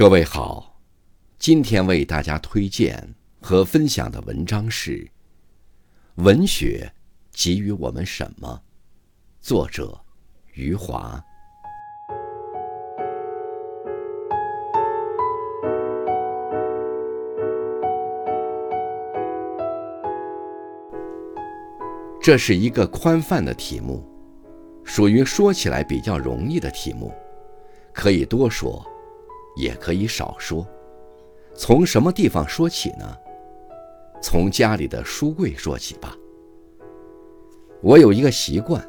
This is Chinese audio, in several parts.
各位好，今天为大家推荐和分享的文章是《文学给予我们什么》，作者余华。这是一个宽泛的题目，属于说起来比较容易的题目，可以多说。也可以少说，从什么地方说起呢？从家里的书柜说起吧。我有一个习惯，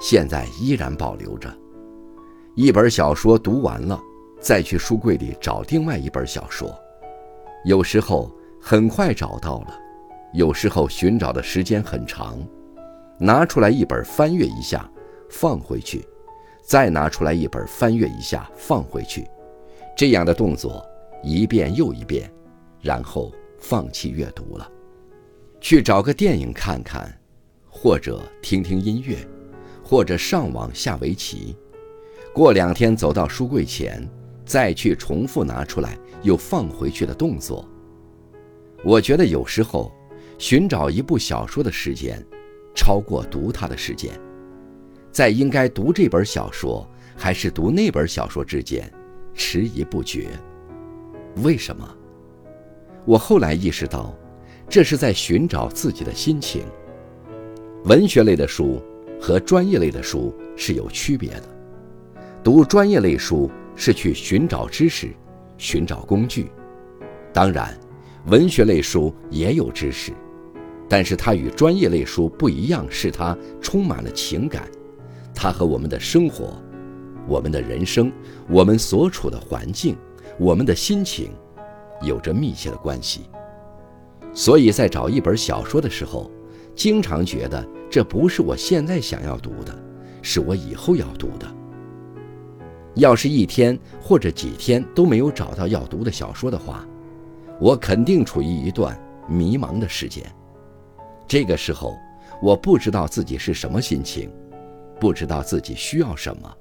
现在依然保留着：一本小说读完了，再去书柜里找另外一本小说。有时候很快找到了，有时候寻找的时间很长。拿出来一本翻阅一下，放回去，再拿出来一本翻阅一下，放回去。这样的动作一遍又一遍，然后放弃阅读了，去找个电影看看，或者听听音乐，或者上网下围棋。过两天走到书柜前，再去重复拿出来又放回去的动作。我觉得有时候寻找一部小说的时间，超过读它的时间，在应该读这本小说还是读那本小说之间。迟疑不决，为什么？我后来意识到，这是在寻找自己的心情。文学类的书和专业类的书是有区别的。读专业类书是去寻找知识、寻找工具。当然，文学类书也有知识，但是它与专业类书不一样，是它充满了情感，它和我们的生活。我们的人生，我们所处的环境，我们的心情，有着密切的关系。所以在找一本小说的时候，经常觉得这不是我现在想要读的，是我以后要读的。要是一天或者几天都没有找到要读的小说的话，我肯定处于一段迷茫的时间。这个时候，我不知道自己是什么心情，不知道自己需要什么。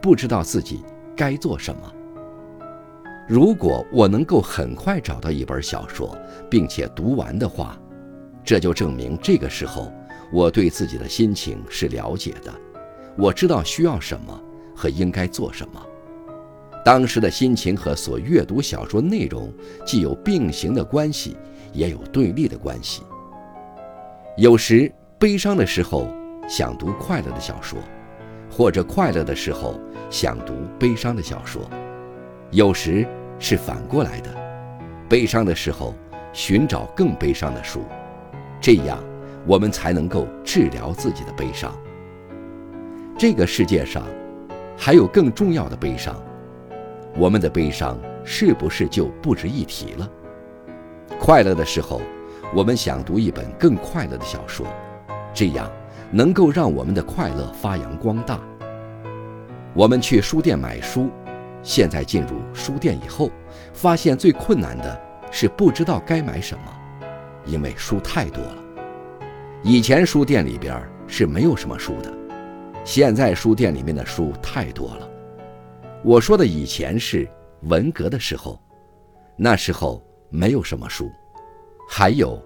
不知道自己该做什么。如果我能够很快找到一本小说，并且读完的话，这就证明这个时候我对自己的心情是了解的，我知道需要什么和应该做什么。当时的心情和所阅读小说内容既有并行的关系，也有对立的关系。有时悲伤的时候，想读快乐的小说。或者快乐的时候想读悲伤的小说，有时是反过来的，悲伤的时候寻找更悲伤的书，这样我们才能够治疗自己的悲伤。这个世界上还有更重要的悲伤，我们的悲伤是不是就不值一提了？快乐的时候，我们想读一本更快乐的小说，这样。能够让我们的快乐发扬光大。我们去书店买书，现在进入书店以后，发现最困难的是不知道该买什么，因为书太多了。以前书店里边是没有什么书的，现在书店里面的书太多了。我说的以前是文革的时候，那时候没有什么书。还有，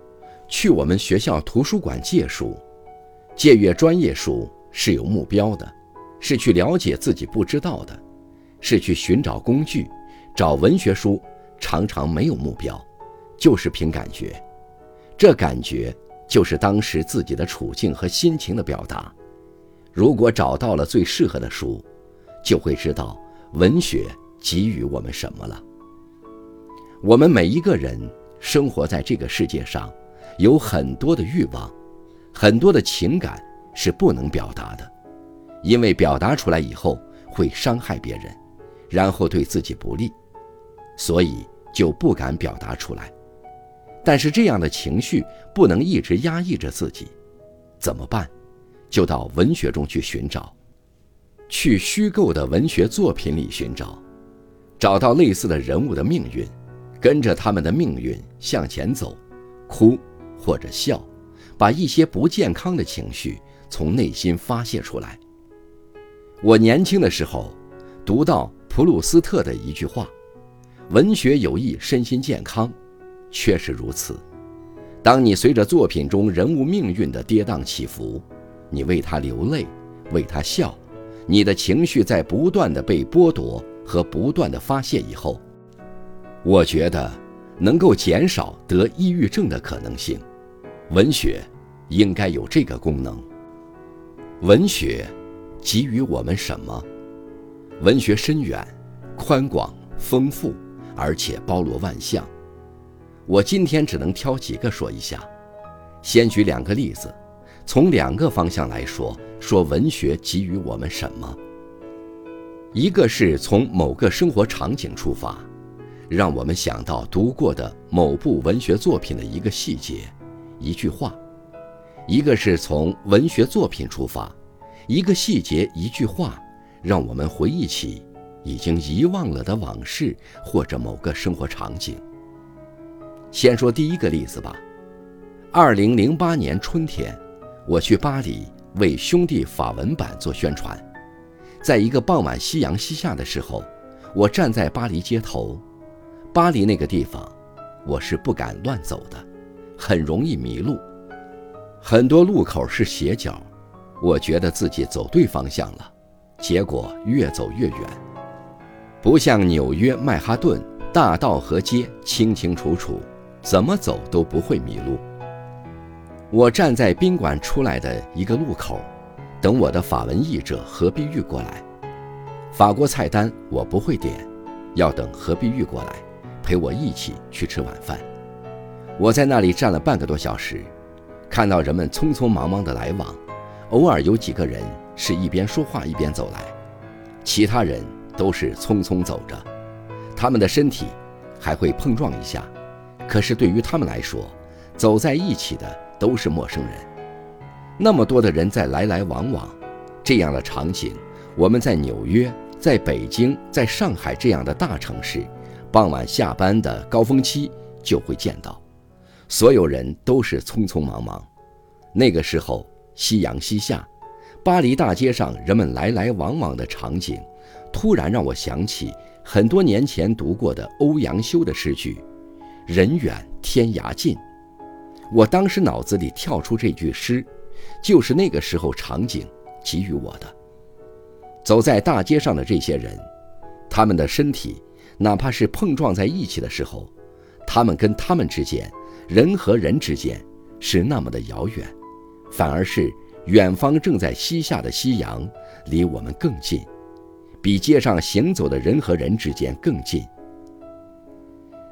去我们学校图书馆借书。借阅专业书是有目标的，是去了解自己不知道的，是去寻找工具。找文学书常常没有目标，就是凭感觉。这感觉就是当时自己的处境和心情的表达。如果找到了最适合的书，就会知道文学给予我们什么了。我们每一个人生活在这个世界上，有很多的欲望。很多的情感是不能表达的，因为表达出来以后会伤害别人，然后对自己不利，所以就不敢表达出来。但是这样的情绪不能一直压抑着自己，怎么办？就到文学中去寻找，去虚构的文学作品里寻找，找到类似的人物的命运，跟着他们的命运向前走，哭或者笑。把一些不健康的情绪从内心发泄出来。我年轻的时候，读到普鲁斯特的一句话：“文学有益身心健康，确实如此。当你随着作品中人物命运的跌宕起伏，你为他流泪，为他笑，你的情绪在不断的被剥夺和不断的发泄以后，我觉得能够减少得抑郁症的可能性。文学应该有这个功能。文学给予我们什么？文学深远、宽广、丰富，而且包罗万象。我今天只能挑几个说一下。先举两个例子，从两个方向来说，说文学给予我们什么。一个是从某个生活场景出发，让我们想到读过的某部文学作品的一个细节。一句话，一个是从文学作品出发，一个细节，一句话，让我们回忆起已经遗忘了的往事或者某个生活场景。先说第一个例子吧。二零零八年春天，我去巴黎为兄弟法文版做宣传，在一个傍晚夕阳西下的时候，我站在巴黎街头。巴黎那个地方，我是不敢乱走的。很容易迷路，很多路口是斜角，我觉得自己走对方向了，结果越走越远。不像纽约曼哈顿大道和街清清楚楚，怎么走都不会迷路。我站在宾馆出来的一个路口，等我的法文译者何碧玉过来。法国菜单我不会点，要等何碧玉过来，陪我一起去吃晚饭。我在那里站了半个多小时，看到人们匆匆忙忙的来往，偶尔有几个人是一边说话一边走来，其他人都是匆匆走着，他们的身体还会碰撞一下，可是对于他们来说，走在一起的都是陌生人。那么多的人在来来往往，这样的场景，我们在纽约、在北京、在上海这样的大城市，傍晚下班的高峰期就会见到。所有人都是匆匆忙忙，那个时候夕阳西下，巴黎大街上人们来来往往的场景，突然让我想起很多年前读过的欧阳修的诗句：“人远天涯近。”我当时脑子里跳出这句诗，就是那个时候场景给予我的。走在大街上的这些人，他们的身体哪怕是碰撞在一起的时候，他们跟他们之间。人和人之间是那么的遥远，反而是远方正在西下的夕阳离我们更近，比街上行走的人和人之间更近。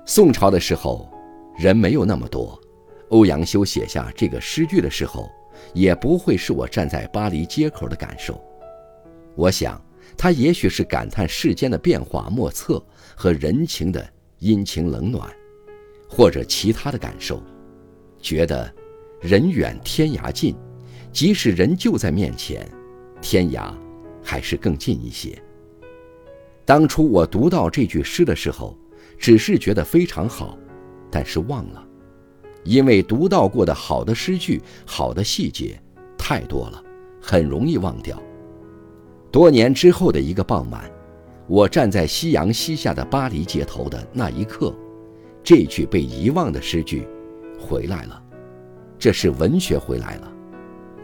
宋朝的时候，人没有那么多，欧阳修写下这个诗句的时候，也不会是我站在巴黎街口的感受。我想，他也许是感叹世间的变化莫测和人情的阴晴冷暖。或者其他的感受，觉得人远天涯近，即使人就在面前，天涯还是更近一些。当初我读到这句诗的时候，只是觉得非常好，但是忘了，因为读到过的好的诗句、好的细节太多了，很容易忘掉。多年之后的一个傍晚，我站在夕阳西下的巴黎街头的那一刻。这句被遗忘的诗句，回来了，这是文学回来了。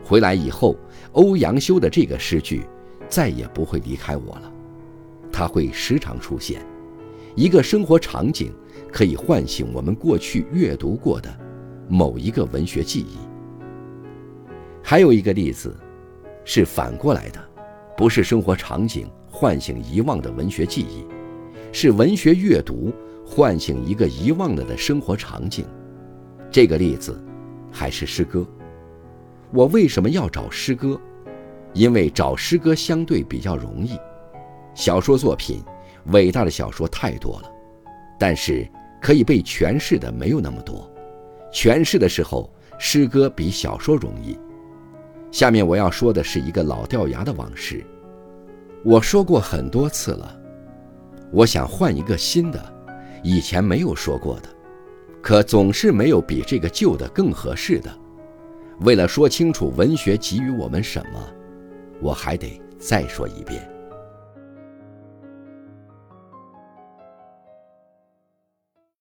回来以后，欧阳修的这个诗句，再也不会离开我了，它会时常出现。一个生活场景，可以唤醒我们过去阅读过的某一个文学记忆。还有一个例子，是反过来的，不是生活场景唤醒遗忘的文学记忆，是文学阅读。唤醒一个遗忘了的生活场景，这个例子还是诗歌。我为什么要找诗歌？因为找诗歌相对比较容易。小说作品，伟大的小说太多了，但是可以被诠释的没有那么多。诠释的时候，诗歌比小说容易。下面我要说的是一个老掉牙的往事。我说过很多次了，我想换一个新的。以前没有说过的，可总是没有比这个旧的更合适的。为了说清楚文学给予我们什么，我还得再说一遍。